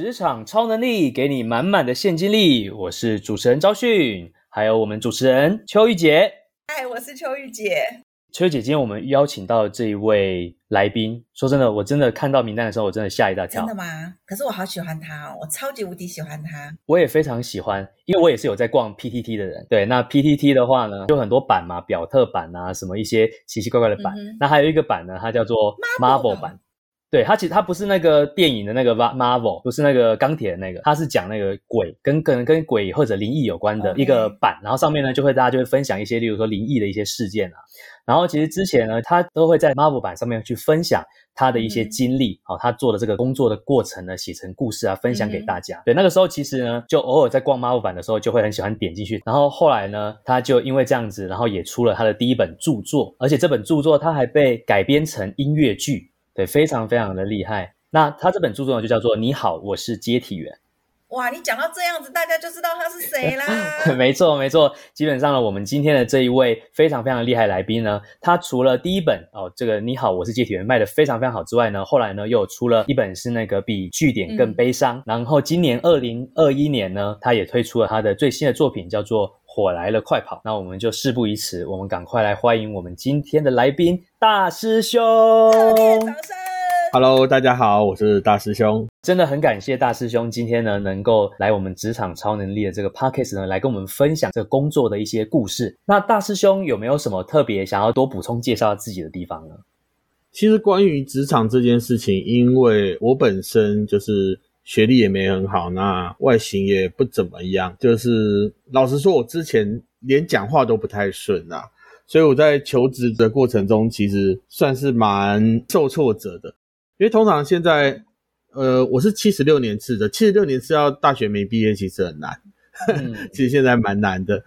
职场超能力，给你满满的现金力。我是主持人昭训，还有我们主持人邱玉洁。嗨，我是邱玉洁。邱姐，今天我们邀请到这一位来宾，说真的，我真的看到名单的时候，我真的吓一大跳。真的吗？可是我好喜欢他哦，我超级无敌喜欢他。我也非常喜欢，因为我也是有在逛 PTT 的人。对，那 PTT 的话呢，有很多版嘛，表特版啊，什么一些奇奇怪怪的版。那还有一个版呢，它叫做 Marvel 版。对，他其实他不是那个电影的那个 Marvel，不是那个钢铁的那个，他是讲那个鬼跟跟跟鬼或者灵异有关的一个版，然后上面呢就会大家就会分享一些，例如说灵异的一些事件啊。然后其实之前呢，他都会在 Marvel 版上面去分享他的一些经历，好，他做的这个工作的过程呢，写成故事啊，分享给大家。对，那个时候其实呢，就偶尔在逛 Marvel 版的时候，就会很喜欢点进去。然后后来呢，他就因为这样子，然后也出了他的第一本著作，而且这本著作他还被改编成音乐剧，对，非常非常的厉害。那他这本著作呢，就叫做《你好，我是接体员》。哇，你讲到这样子，大家就知道他是谁啦。没错，没错。基本上呢，我们今天的这一位非常非常厉害来宾呢，他除了第一本哦，这个你好，我是接体员卖的非常非常好之外呢，后来呢又出了一本是那个比据点更悲伤。然后今年二零二一年呢，他也推出了他的最新的作品，叫做《火来了，快跑》。那我们就事不宜迟，我们赶快来欢迎我们今天的来宾大师兄。掌声。Hello，大家好，我是大师兄。真的很感谢大师兄今天呢，能够来我们职场超能力的这个 podcast 呢，来跟我们分享这个工作的一些故事。那大师兄有没有什么特别想要多补充介绍自己的地方呢？其实关于职场这件事情，因为我本身就是学历也没很好，那外形也不怎么样，就是老实说，我之前连讲话都不太顺啊，所以我在求职的过程中，其实算是蛮受挫折的。因为通常现在，呃，我是七十六年次的，七十六年次要大学没毕业其实很难，其实现在蛮难的，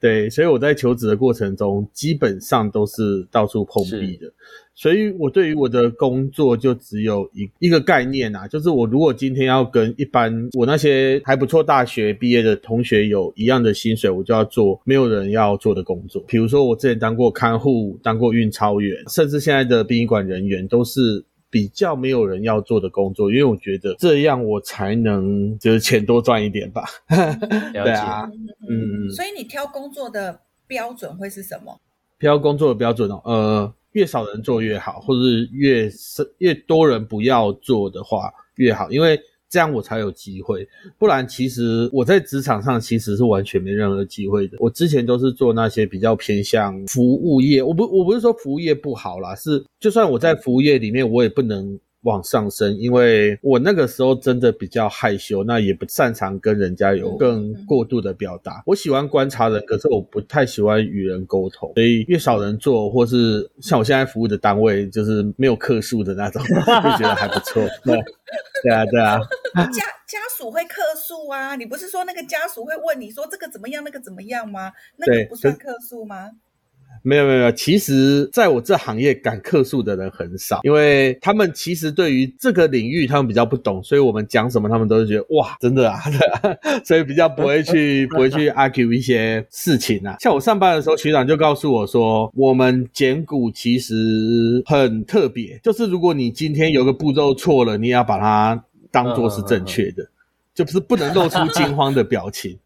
对，所以我在求职的过程中，基本上都是到处碰壁的，所以我对于我的工作就只有一一个概念啊，就是我如果今天要跟一般我那些还不错大学毕业的同学有一样的薪水，我就要做没有人要做的工作，比如说我之前当过看护，当过运钞员，甚至现在的殡仪馆人员都是。比较没有人要做的工作，因为我觉得这样我才能就是钱多赚一点吧。对啊，嗯，所以你挑工作的标准会是什么？挑工作的标准哦，呃，越少人做越好，或者是越是越多人不要做的话越好，因为。这样我才有机会，不然其实我在职场上其实是完全没任何机会的。我之前都是做那些比较偏向服务业，我不我不是说服务业不好啦，是就算我在服务业里面，我也不能。往上升，因为我那个时候真的比较害羞，那也不擅长跟人家有更过度的表达。我喜欢观察人，可是我不太喜欢与人沟通，所以越少人做，或是像我现在服务的单位，就是没有客数的那种，就觉得还不错。对，对啊，对啊。家家属会客诉啊？你不是说那个家属会问你说这个怎么样，那个怎么样吗？那个不算客诉吗？没有没有没有，其实在我这行业敢客诉的人很少，因为他们其实对于这个领域他们比较不懂，所以我们讲什么他们都是觉得哇，真的啊，所以比较不会去不会去 argue 一些事情啊。像我上班的时候，学长就告诉我说，我们减股其实很特别，就是如果你今天有个步骤错了，你也要把它当做是正确的，就不是不能露出惊慌的表情。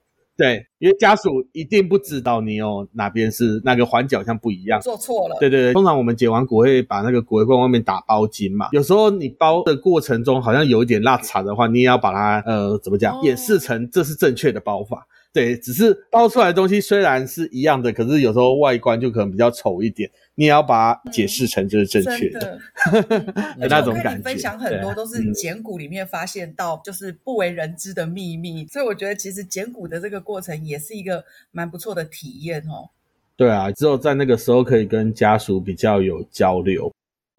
对，因为家属一定不知道你有哪边是那个环角像不一样，做错了。对对对，通常我们解完骨会把那个骨灰罐外面打包巾嘛，有时候你包的过程中好像有一点落差的话，你也要把它呃怎么讲演示成这是正确的包法。对，只是包出来的东西虽然是一样的，可是有时候外观就可能比较丑一点，你也要把它解释成就是正确的。那种感觉。分享很多都是简骨里面发现到就是不为人知的秘密，所以我觉得其实简骨的这个过程也是一个蛮不错的体验哦。对啊，只有在那个时候可以跟家属比较有交流。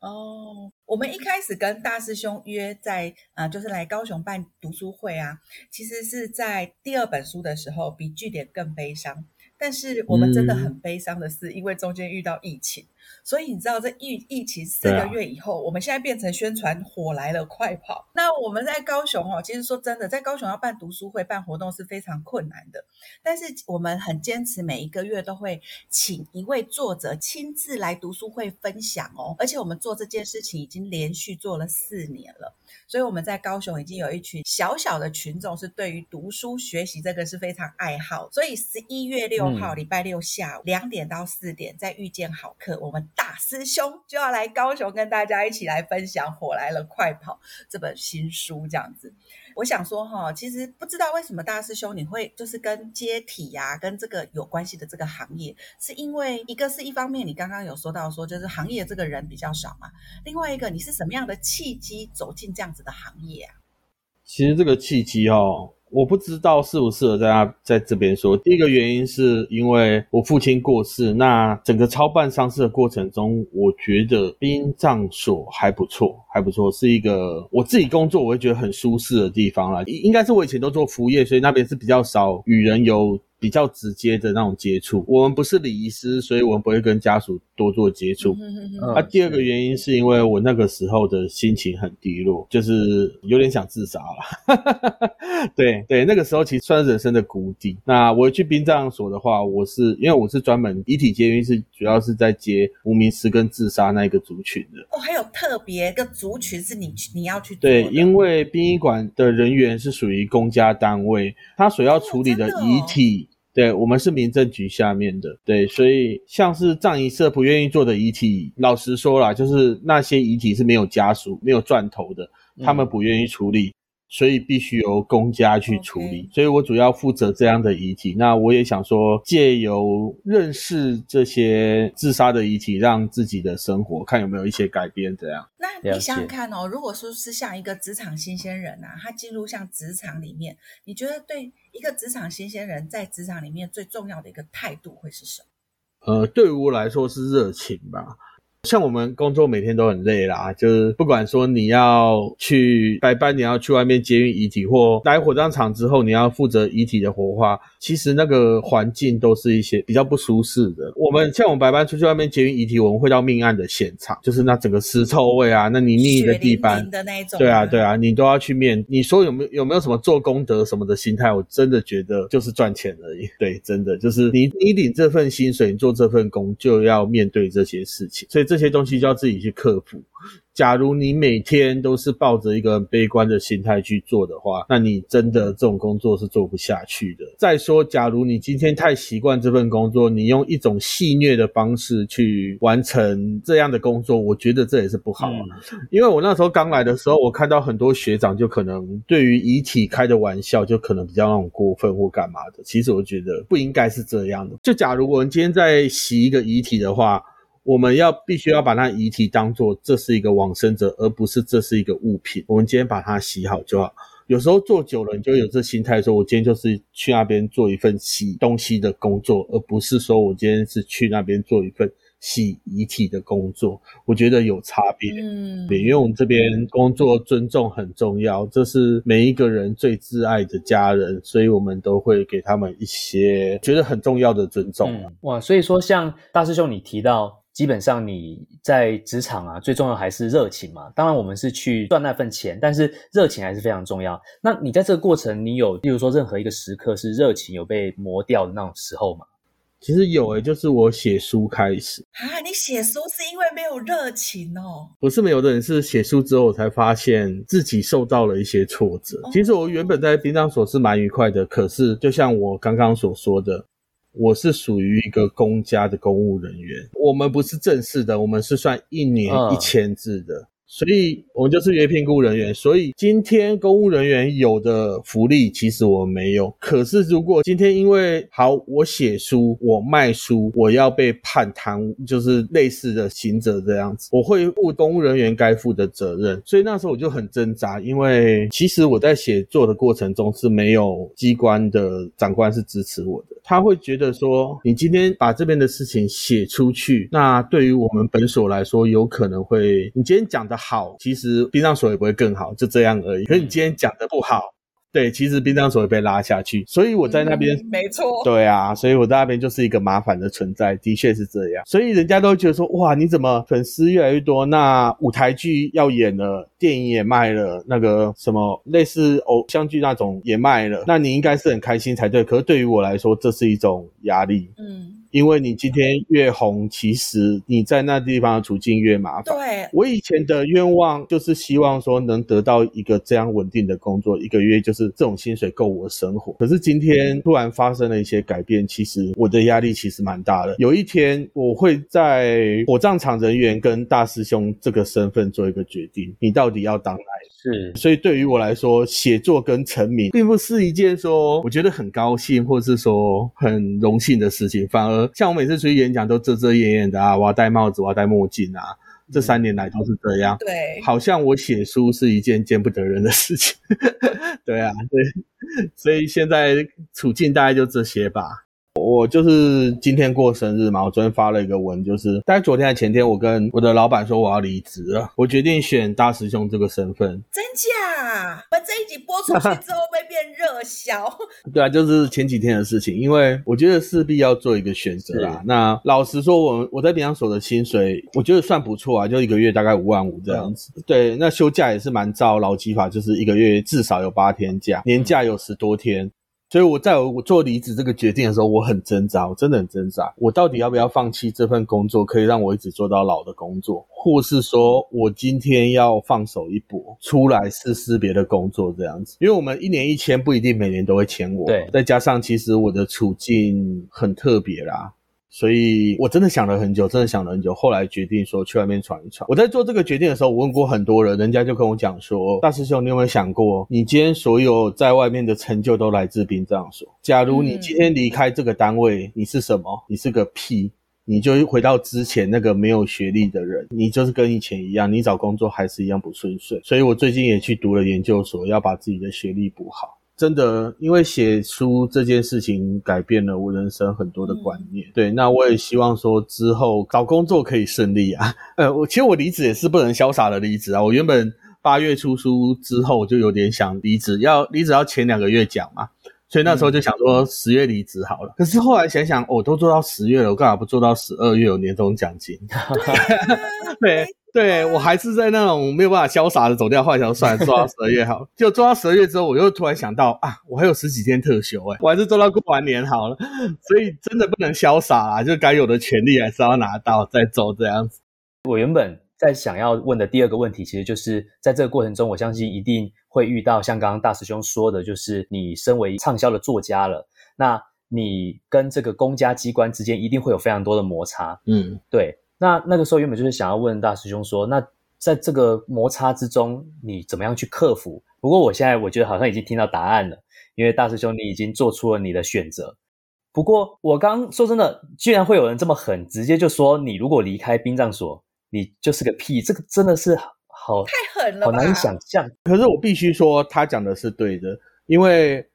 哦，我们一开始跟大师兄约在啊，就是来高雄办读书会啊，其实是在第二本书的时候，比据点更悲伤。但是我们真的很悲伤的是，因为中间遇到疫情。所以你知道，这疫疫情四个月以后，我们现在变成宣传火来了，快跑！那我们在高雄哦，其实说真的，在高雄要办读书会、办活动是非常困难的。但是我们很坚持，每一个月都会请一位作者亲自来读书会分享哦。而且我们做这件事情已经连续做了四年了。所以我们在高雄已经有一群小小的群众是对于读书学习这个是非常爱好。所以十一月六号礼拜六下午两点到四点，在遇见好课，我们大师兄就要来高雄跟大家一起来分享《火来了快跑》这本新书，这样子。我想说哈，其实不知道为什么大师兄你会就是跟接体呀，跟这个有关系的这个行业，是因为一个是一方面，你刚刚有说到说就是行业这个人比较少嘛，另外一个你是什么样的契机走进这样子的行业啊？其实这个契机哦。我不知道适不适合在他在这边说。第一个原因是因为我父亲过世，那整个操办丧事的过程中，我觉得殡葬所还不错，还不错，是一个我自己工作我会觉得很舒适的地方啦。应该是我以前都做服务业，所以那边是比较少与人有。比较直接的那种接触，我们不是礼仪师，所以我们不会跟家属多做接触。那第二个原因是因为我那个时候的心情很低落，就是有点想自杀了。对对，那个时候其实算是人生的谷底。那我去殡葬所的话，我是因为我是专门遗体接运，是主要是在接无名尸跟自杀那一个族群的。哦，还有特别一个族群是你你要去对，因为殡仪馆的人员是属于公家单位，他所要处理的遗体。对我们是民政局下面的，对，所以像是葬仪社不愿意做的遗体，老实说啦，就是那些遗体是没有家属、没有钻头的，他们不愿意处理。所以必须由公家去处理，所以我主要负责这样的遗体。那我也想说，借由认识这些自杀的遗体，让自己的生活看有没有一些改变。这样，那你想想看哦，如果说是像一个职场新鲜人啊，他进入像职场里面，你觉得对一个职场新鲜人在职场里面最重要的一个态度会是什么？呃，对于我来说是热情吧。像我们工作每天都很累啦，就是不管说你要去白班，你要去外面接运遗体，或来火葬场之后你要负责遗体的火化，其实那个环境都是一些比较不舒适的。我们像我们白班出去外面接运遗体，我们会到命案的现场，就是那整个尸臭味啊，那泥泞的地板，对啊对啊，你都要去面。你说有没有有没有什么做功德什么的心态？我真的觉得就是赚钱而已。对，真的就是你你领这份薪水，你做这份工就要面对这些事情，所以。这些东西就要自己去克服。假如你每天都是抱着一个悲观的心态去做的话，那你真的这种工作是做不下去的。再说，假如你今天太习惯这份工作，你用一种戏谑的方式去完成这样的工作，我觉得这也是不好。因为我那时候刚来的时候，我看到很多学长就可能对于遗体开的玩笑，就可能比较那种过分或干嘛的。其实我觉得不应该是这样的。就假如我们今天在洗一个遗体的话。我们要必须要把那遗体当做这是一个往生者，而不是这是一个物品。我们今天把它洗好就好。有时候做久了，你就有这心态，说我今天就是去那边做一份洗东西的工作，而不是说我今天是去那边做一份洗遗体的工作。我觉得有差别，嗯，对，因为我们这边工作尊重很重要，这是每一个人最挚爱的家人，所以我们都会给他们一些觉得很重要的尊重。哇，所以说像大师兄你提到。基本上你在职场啊，最重要还是热情嘛。当然我们是去赚那份钱，但是热情还是非常重要。那你在这个过程，你有，例如说任何一个时刻是热情有被磨掉的那种时候吗？其实有诶，就是我写书开始啊。你写书是因为没有热情哦？不是没有的人，是写书之后我才发现自己受到了一些挫折。其实我原本在殡葬所是蛮愉快的，可是就像我刚刚所说的。我是属于一个公家的公务人员，我们不是正式的，我们是算一年一千字的。所以，我们就是约聘雇人员。所以，今天公务人员有的福利，其实我没有。可是，如果今天因为好，我写书，我卖书，我要被判贪污，就是类似的刑责这样子，我会负公务人员该负的责任。所以那时候我就很挣扎，因为其实我在写作的过程中是没有机关的长官是支持我的，他会觉得说，你今天把这边的事情写出去，那对于我们本所来说，有可能会，你今天讲的。好，其实冰上所也不会更好，就这样而已。可是你今天讲的不好，对，其实冰上所也被拉下去，所以我在那边，没错，对啊，所以我在那边就是一个麻烦的存在，的确是这样。所以人家都觉得说，哇，你怎么粉丝越来越多？那舞台剧要演了，电影也卖了，那个什么类似偶像剧那种也卖了，那你应该是很开心才对。可是对于我来说，这是一种压力。嗯。因为你今天越红，其实你在那地方的处境越麻烦。对我以前的愿望就是希望说能得到一个这样稳定的工作，一个月就是这种薪水够我生活。可是今天突然发生了一些改变，其实我的压力其实蛮大的。有一天我会在火葬场人员跟大师兄这个身份做一个决定，你到底要当哪？是，所以对于我来说，写作跟成名并不是一件说我觉得很高兴，或者是说很荣幸的事情。反而像我每次出去演讲都遮遮掩掩的啊，我要戴帽子，我要戴墨镜啊。这三年来都是这样，对，好像我写书是一件见不得人的事情。对啊，对，所以现在处境大概就这些吧。我就是今天过生日嘛，我昨天发了一个文，就是大概昨天还前天，我跟我的老板说我要离职了，我决定选大师兄这个身份。真假？我这一集播出去之后会变热销？对啊，就是前几天的事情，因为我觉得势必要做一个选择啦。那老实说，我我在比方所的薪水，我觉得算不错啊，就一个月大概五万五这样子。对，那休假也是蛮照劳基法，就是一个月至少有八天假，年假有十多天。所以我在我做离职这个决定的时候，我很挣扎，我真的很挣扎。我到底要不要放弃这份工作，可以让我一直做到老的工作，或是说我今天要放手一搏，出来试试别的工作这样子？因为我们一年一签，不一定每年都会签我。对，再加上其实我的处境很特别啦。所以我真的想了很久，真的想了很久，后来决定说去外面闯一闯。我在做这个决定的时候，我问过很多人，人家就跟我讲说：“大师兄，你有没有想过，你今天所有在外面的成就都来自殡葬所？假如你今天离开这个单位，你是什么？你是个屁！你就回到之前那个没有学历的人，你就是跟以前一样，你找工作还是一样不顺遂。所以我最近也去读了研究所，要把自己的学历补好。”真的，因为写书这件事情改变了我人生很多的观念。对，那我也希望说之后找工作可以顺利啊。呃，我其实我离职也是不能潇洒的离职啊。我原本八月出书之后就有点想离职，要离职要前两个月讲嘛，所以那时候就想说十月离职好了。可是后来想想，我都做到十月了，我干嘛不做到十二月有年终奖金？对。对我还是在那种没有办法潇洒的走掉，后来想算了，做到十二月好。就做到十二月之后，我又突然想到啊，我还有十几天特休哎，我还是做到过完年好了。所以真的不能潇洒啦，就该有的权利还是要拿到再走这样子。我原本在想要问的第二个问题，其实就是在这个过程中，我相信一定会遇到像刚刚大师兄说的，就是你身为畅销的作家了，那你跟这个公家机关之间一定会有非常多的摩擦。嗯，对。那那个时候原本就是想要问大师兄说，那在这个摩擦之中，你怎么样去克服？不过我现在我觉得好像已经听到答案了，因为大师兄你已经做出了你的选择。不过我刚说真的，居然会有人这么狠，直接就说你如果离开殡葬所，你就是个屁，这个真的是好太狠了，好难以想象。可是我必须说，他讲的是对的，因为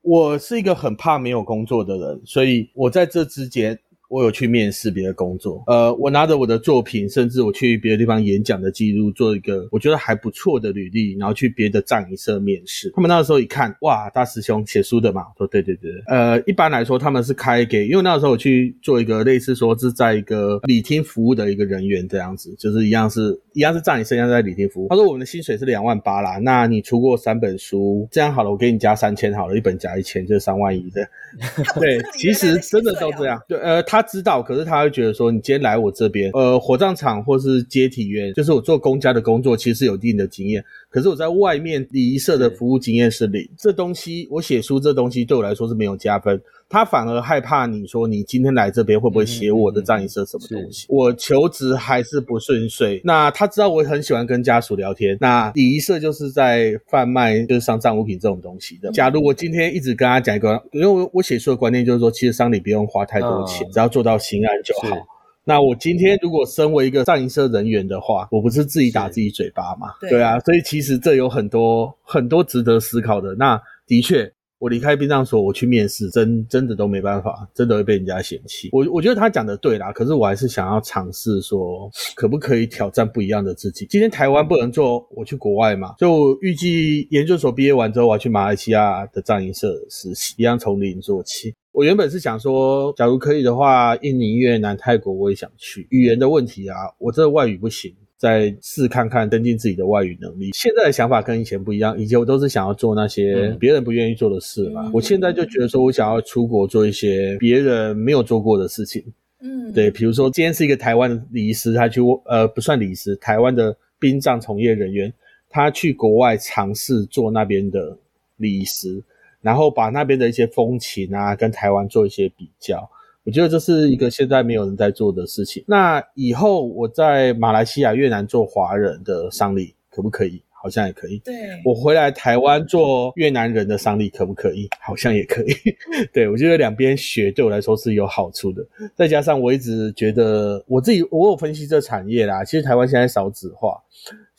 我是一个很怕没有工作的人，所以我在这之间。我有去面试别的工作，呃，我拿着我的作品，甚至我去别的地方演讲的记录，做一个我觉得还不错的履历，然后去别的藏一社面试。他们那个时候一看，哇，大师兄写书的嘛，说对对对，呃，一般来说他们是开给，因为那个时候我去做一个类似说是在一个礼厅服务的一个人员这样子，就是一样是一样是藏一社，一样在礼厅服务。他说我们的薪水是两万八啦，那你出过三本书，这样好了，我给你加三千好了，一本加一千就是三万一的。对，其实真的都这样。对，呃，他。他知道，可是他会觉得说，你今天来我这边，呃，火葬场或是接体员，就是我做公家的工作，其实有一定的经验。可是我在外面礼仪社的服务经验是零，这东西我写书这东西对我来说是没有加分。他反而害怕你说你今天来这边会不会写我的葬仪社什么东西？我求职还是不顺遂。那他知道我很喜欢跟家属聊天。那礼仪社就是在贩卖就是丧葬物品这种东西的。假如我今天一直跟他讲一个，因为我我写书的观念就是说，其实丧礼不用花太多钱，只要做到心安就好。那我今天如果身为一个葬仪社人员的话，我不是自己打自己嘴巴嘛？对啊，所以其实这有很多很多值得思考的。那的确。我离开殡葬所，我去面试，真真的都没办法，真的会被人家嫌弃。我我觉得他讲的对啦，可是我还是想要尝试说，可不可以挑战不一样的自己。今天台湾不能做，我去国外嘛，就预计研究所毕业完之后，我要去马来西亚的藏银社实习，一样从零做起。我原本是想说，假如可以的话，印尼、越南、泰国我也想去。语言的问题啊，我这外语不行。再试看看增进自己的外语能力。现在的想法跟以前不一样，以前我都是想要做那些别人不愿意做的事嘛。我现在就觉得说，我想要出国做一些别人没有做过的事情。嗯，对，比如说今天是一个台湾的礼仪师，他去呃不算礼仪师，台湾的殡葬从业人员，他去国外尝试做那边的礼仪师，然后把那边的一些风情啊跟台湾做一些比较。我觉得这是一个现在没有人在做的事情。那以后我在马来西亚、越南做华人的商礼可不可以？好像也可以。对，我回来台湾做越南人的商礼可不可以？好像也可以。对我觉得两边学对我来说是有好处的。再加上我一直觉得我自己，我有分析这产业啦。其实台湾现在少子化。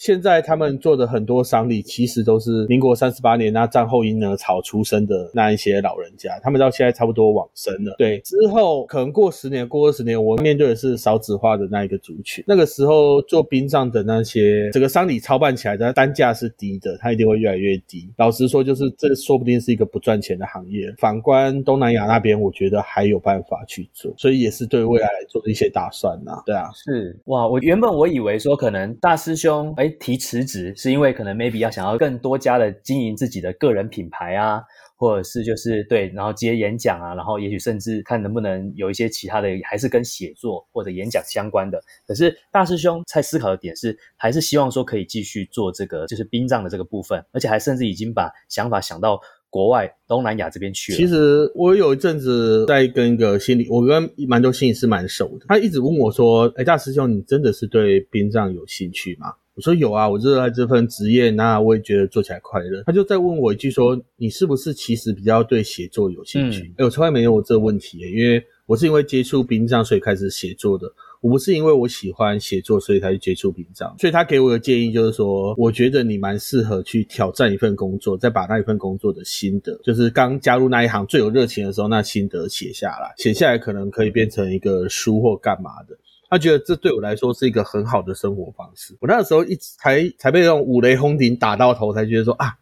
现在他们做的很多丧礼，其实都是民国三十八年那战后婴儿潮出生的那一些老人家，他们到现在差不多往生了。对，之后可能过十年、过二十年，我面对的是少子化的那一个族群。那个时候做殡葬的那些，整个丧礼操办起来的单价是低的，它一定会越来越低。老实说，就是这说不定是一个不赚钱的行业。反观东南亚那边，我觉得还有办法去做，所以也是对未来做的一些打算呐。对啊，是哇，我原本我以为说可能大师兄哎。提辞职是因为可能 maybe 要想要更多加的经营自己的个人品牌啊，或者是就是对，然后接演讲啊，然后也许甚至看能不能有一些其他的，还是跟写作或者演讲相关的。可是大师兄在思考的点是，还是希望说可以继续做这个就是殡葬的这个部分，而且还甚至已经把想法想到国外东南亚这边去了。其实我有一阵子在跟一个心理，我跟蛮多心理师蛮熟的，他一直问我说：“哎，大师兄，你真的是对殡葬有兴趣吗？”我说有啊，我热爱这份职业，那我也觉得做起来快乐。他就再问我一句说：“你是不是其实比较对写作有兴趣？”哎，我从来没有这个问题，因为我是因为接触殡葬所以开始写作的。我不是因为我喜欢写作所以才去接触殡葬。所以他给我的建议就是说，我觉得你蛮适合去挑战一份工作，再把那一份工作的心得，就是刚加入那一行最有热情的时候那心得写下来，写下来可能可以变成一个书或干嘛的。他觉得这对我来说是一个很好的生活方式。我那个时候一直才才被那种五雷轰顶打到头，才觉得说啊，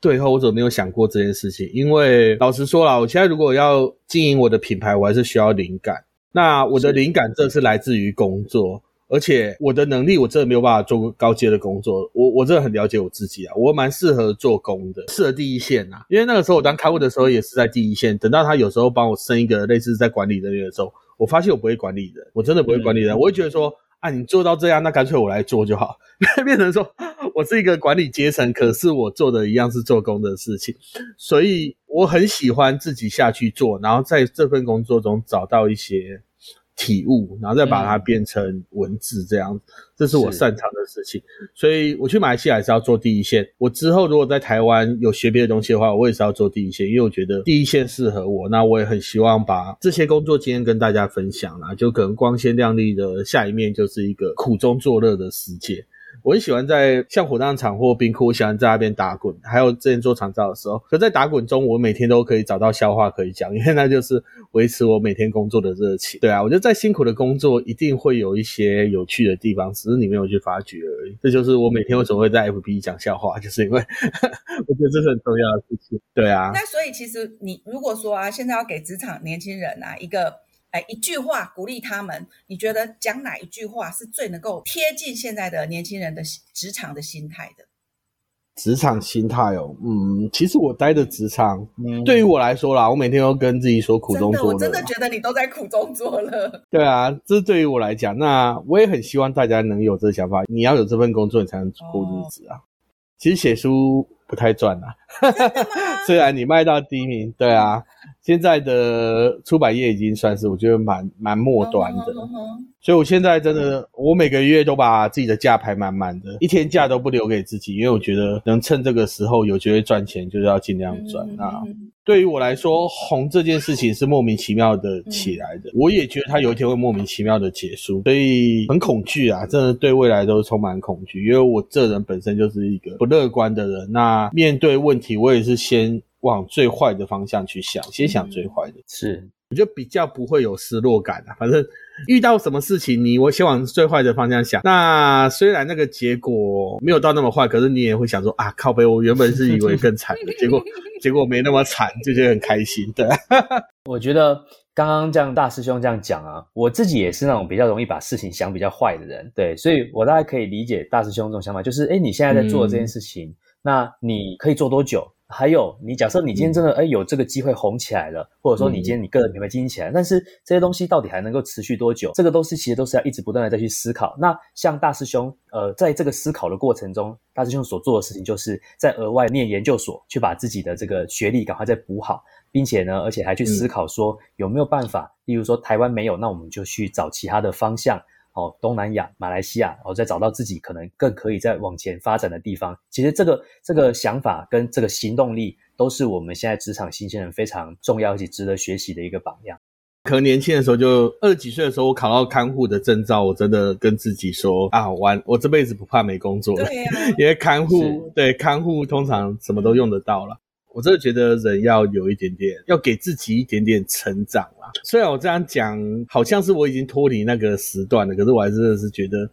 对后我怎么没有想过这件事情？因为老实说了，我现在如果要经营我的品牌，我还是需要灵感。那我的灵感这是来自于工作，而且我的能力我真的没有办法做高阶的工作。我我真的很了解我自己啊，我蛮适合做工的，适合第一线啊。因为那个时候我当开户的时候也是在第一线，等到他有时候帮我升一个类似在管理人员的时候。我发现我不会管理人，我真的不会管理人。我会觉得说，啊，你做到这样，那干脆我来做就好。变成说我是一个管理阶层，可是我做的一样是做工的事情，所以我很喜欢自己下去做，然后在这份工作中找到一些。体悟，然后再把它变成文字，这样，这是我擅长的事情。所以我去马来西亚也是要做第一线。我之后如果在台湾有学别的东西的话，我也是要做第一线，因为我觉得第一线适合我。那我也很希望把这些工作经验跟大家分享啦。就可能光鲜亮丽的下一面，就是一个苦中作乐的世界。我很喜欢在像火葬场或冰库，我喜欢在那边打滚。还有之前做长照的时候，可在打滚中，我每天都可以找到笑话可以讲，因为那就是维持我每天工作的热情。对啊，我觉得再辛苦的工作，一定会有一些有趣的地方，只是你没有去发掘而已。这就是我每天为什么会在 FB 讲笑话，就是因为 我觉得这是很重要的事情。对啊，那所以其实你如果说啊，现在要给职场年轻人啊一个。哎，一句话鼓励他们，你觉得讲哪一句话是最能够贴近现在的年轻人的职场的心态的？职场心态哦，嗯，其实我待的职场，对于我来说啦，我每天都跟自己说苦中作乐。我真的觉得你都在苦中作乐。对啊，这是对于我来讲，那我也很希望大家能有这个想法。你要有这份工作，你才能过日子啊。其实写书不太赚啊，虽然你卖到第一名，对啊。现在的出版业已经算是我觉得蛮蛮末端的，所以我现在真的，我每个月都把自己的假排满满的，一天假都不留给自己，因为我觉得能趁这个时候有机会赚钱，就是要尽量赚啊。对于我来说，红这件事情是莫名其妙的起来的，我也觉得它有一天会莫名其妙的结束，所以很恐惧啊，真的对未来都充满恐惧，因为我这人本身就是一个不乐观的人，那面对问题，我也是先。往最坏的方向去想，先想最坏的，是，我就比较不会有失落感啊。反正遇到什么事情，你我先往最坏的方向想。那虽然那个结果没有到那么坏，可是你也会想说啊，靠背，我原本是以为更惨的，结果结果没那么惨，就觉得很开心。对，我觉得。刚刚这样大师兄这样讲啊，我自己也是那种比较容易把事情想比较坏的人，对，所以我大概可以理解大师兄这种想法，就是哎，你现在在做这件事情，那你可以做多久？还有，你假设你今天真的哎有这个机会红起来了，或者说你今天你个人品牌经营起来，但是这些东西到底还能够持续多久？这个都是其实都是要一直不断的再去思考。那像大师兄，呃，在这个思考的过程中，大师兄所做的事情就是在额外念研究所，去把自己的这个学历赶快再补好。并且呢，而且还去思考说有没有办法，例如说台湾没有，那我们就去找其他的方向，哦，东南亚、马来西亚，然后再找到自己可能更可以再往前发展的地方。其实这个这个想法跟这个行动力，都是我们现在职场新鲜人非常重要且值得学习的一个榜样。可能年轻的时候，就二十几岁的时候，我考到看护的证照，我真的跟自己说啊，完，我这辈子不怕没工作了，因为看护对看护通常什么都用得到了。我真的觉得人要有一点点，要给自己一点点成长啦。虽然我这样讲，好像是我已经脱离那个时段了，可是我还真的是觉得，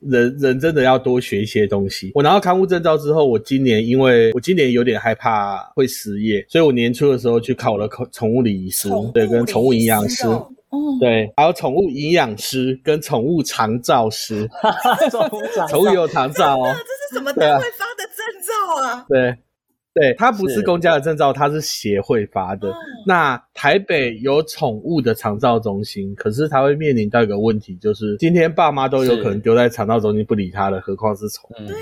人人真的要多学一些东西。我拿到刊物证照之后，我今年因为我今年有点害怕会失业，所以我年初的时候去考了宠宠物理仪师，对，跟宠物营养师，对，还有宠物营养师跟宠物长照师，宠物有长照哦，这是什么单位发的证照啊？对。对，它不是公家的证照，它是协会发的。那台北有宠物的长照中心，可是它会面临到一个问题，就是今天爸妈都有可能丢在长照中心不理它了，何况是宠物？对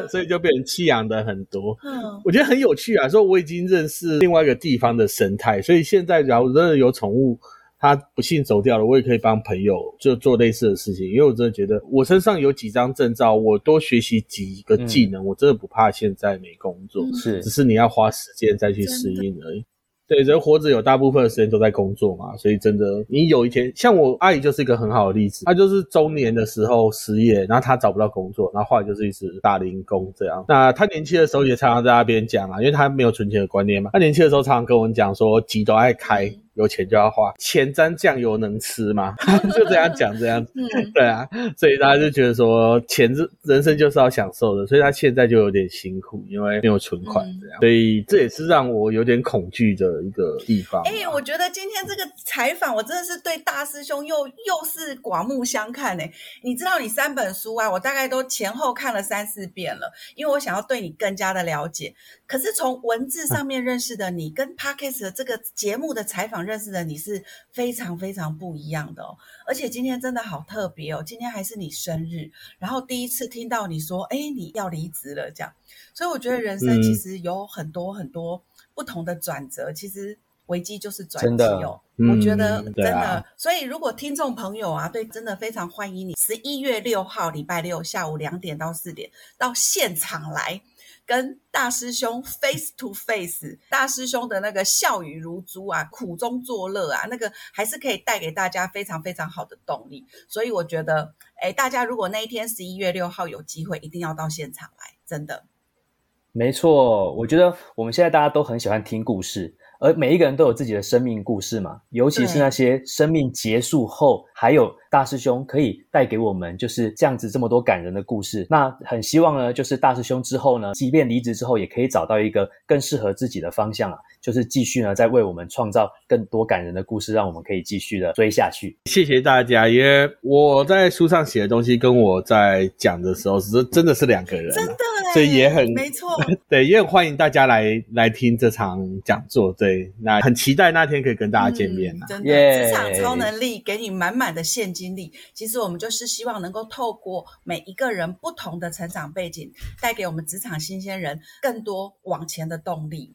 呀，所以就变成弃养的很多。嗯，我觉得很有趣啊，说我已经认识另外一个地方的生态，所以现在假如真的有宠物。他不幸走掉了，我也可以帮朋友就做类似的事情，因为我真的觉得我身上有几张证照，我多学习几个技能，我真的不怕现在没工作，是，只是你要花时间再去适应而已。对，人活着有大部分的时间都在工作嘛，所以真的，你有一天，像我阿姨就是一个很好的例子，她就是中年的时候失业，然后她找不到工作，然后后来就是一直打零工这样。那她年轻的时候也常常在那边讲啊，因为她没有存钱的观念嘛，她年轻的时候常常跟我们讲说，急都爱开。有钱就要花，钱沾酱油能吃吗？就这样讲这样子，对啊，所以大家就觉得说，钱是人生就是要享受的，所以他现在就有点辛苦，因为没有存款这样，所以这也是让我有点恐惧的一个地方。哎，我觉得今天这个采访，我真的是对大师兄又又是刮目相看呢。你知道，你三本书啊，我大概都前后看了三四遍了，因为我想要对你更加的了解。可是从文字上面认识的你，跟 Parkes 的这个节目的采访。认识的你是非常非常不一样的哦，而且今天真的好特别哦，今天还是你生日，然后第一次听到你说，哎，你要离职了这样，所以我觉得人生其实有很多很多不同的转折，其实危机就是转机哦。我觉得真的，所以如果听众朋友啊，对，真的非常欢迎你，十一月六号礼拜六下午两点到四点到现场来。跟大师兄 face to face，大师兄的那个笑语如珠啊，苦中作乐啊，那个还是可以带给大家非常非常好的动力。所以我觉得，哎，大家如果那一天十一月六号有机会，一定要到现场来，真的。没错，我觉得我们现在大家都很喜欢听故事。而每一个人都有自己的生命故事嘛，尤其是那些生命结束后，还有大师兄可以带给我们就是这样子这么多感人的故事。那很希望呢，就是大师兄之后呢，即便离职之后，也可以找到一个更适合自己的方向啊，就是继续呢，在为我们创造更多感人的故事，让我们可以继续的追下去。谢谢大家，因为我在书上写的东西跟我在讲的时候是真的是两个人，真的，所以也很没错，对，也很欢迎大家来来听这场讲座，对。那很期待那天可以跟大家见面呐！真的，职场超能力给你满满的现金力。其实我们就是希望能够透过每一个人不同的成长背景，带给我们职场新鲜人更多往前的动力。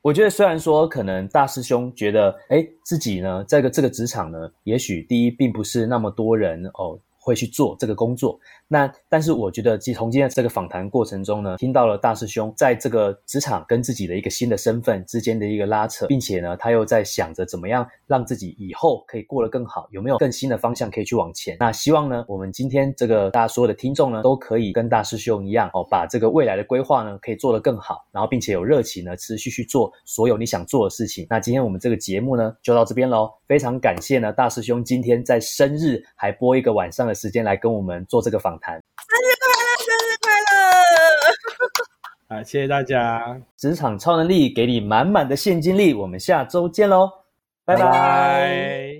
我觉得虽然说可能大师兄觉得，哎，自己呢，在个这个职场呢，也许第一并不是那么多人哦。会去做这个工作。那但是我觉得，从今天这个访谈过程中呢，听到了大师兄在这个职场跟自己的一个新的身份之间的一个拉扯，并且呢，他又在想着怎么样让自己以后可以过得更好，有没有更新的方向可以去往前？那希望呢，我们今天这个大家所有的听众呢，都可以跟大师兄一样哦，把这个未来的规划呢，可以做得更好，然后并且有热情呢，持续去做所有你想做的事情。那今天我们这个节目呢，就到这边喽。非常感谢呢，大师兄今天在生日还播一个晚上的时间来跟我们做这个访谈。生日快乐，生日快乐啊，谢谢大家！职场超能力给你满满的现金力，我们下周见喽，拜拜。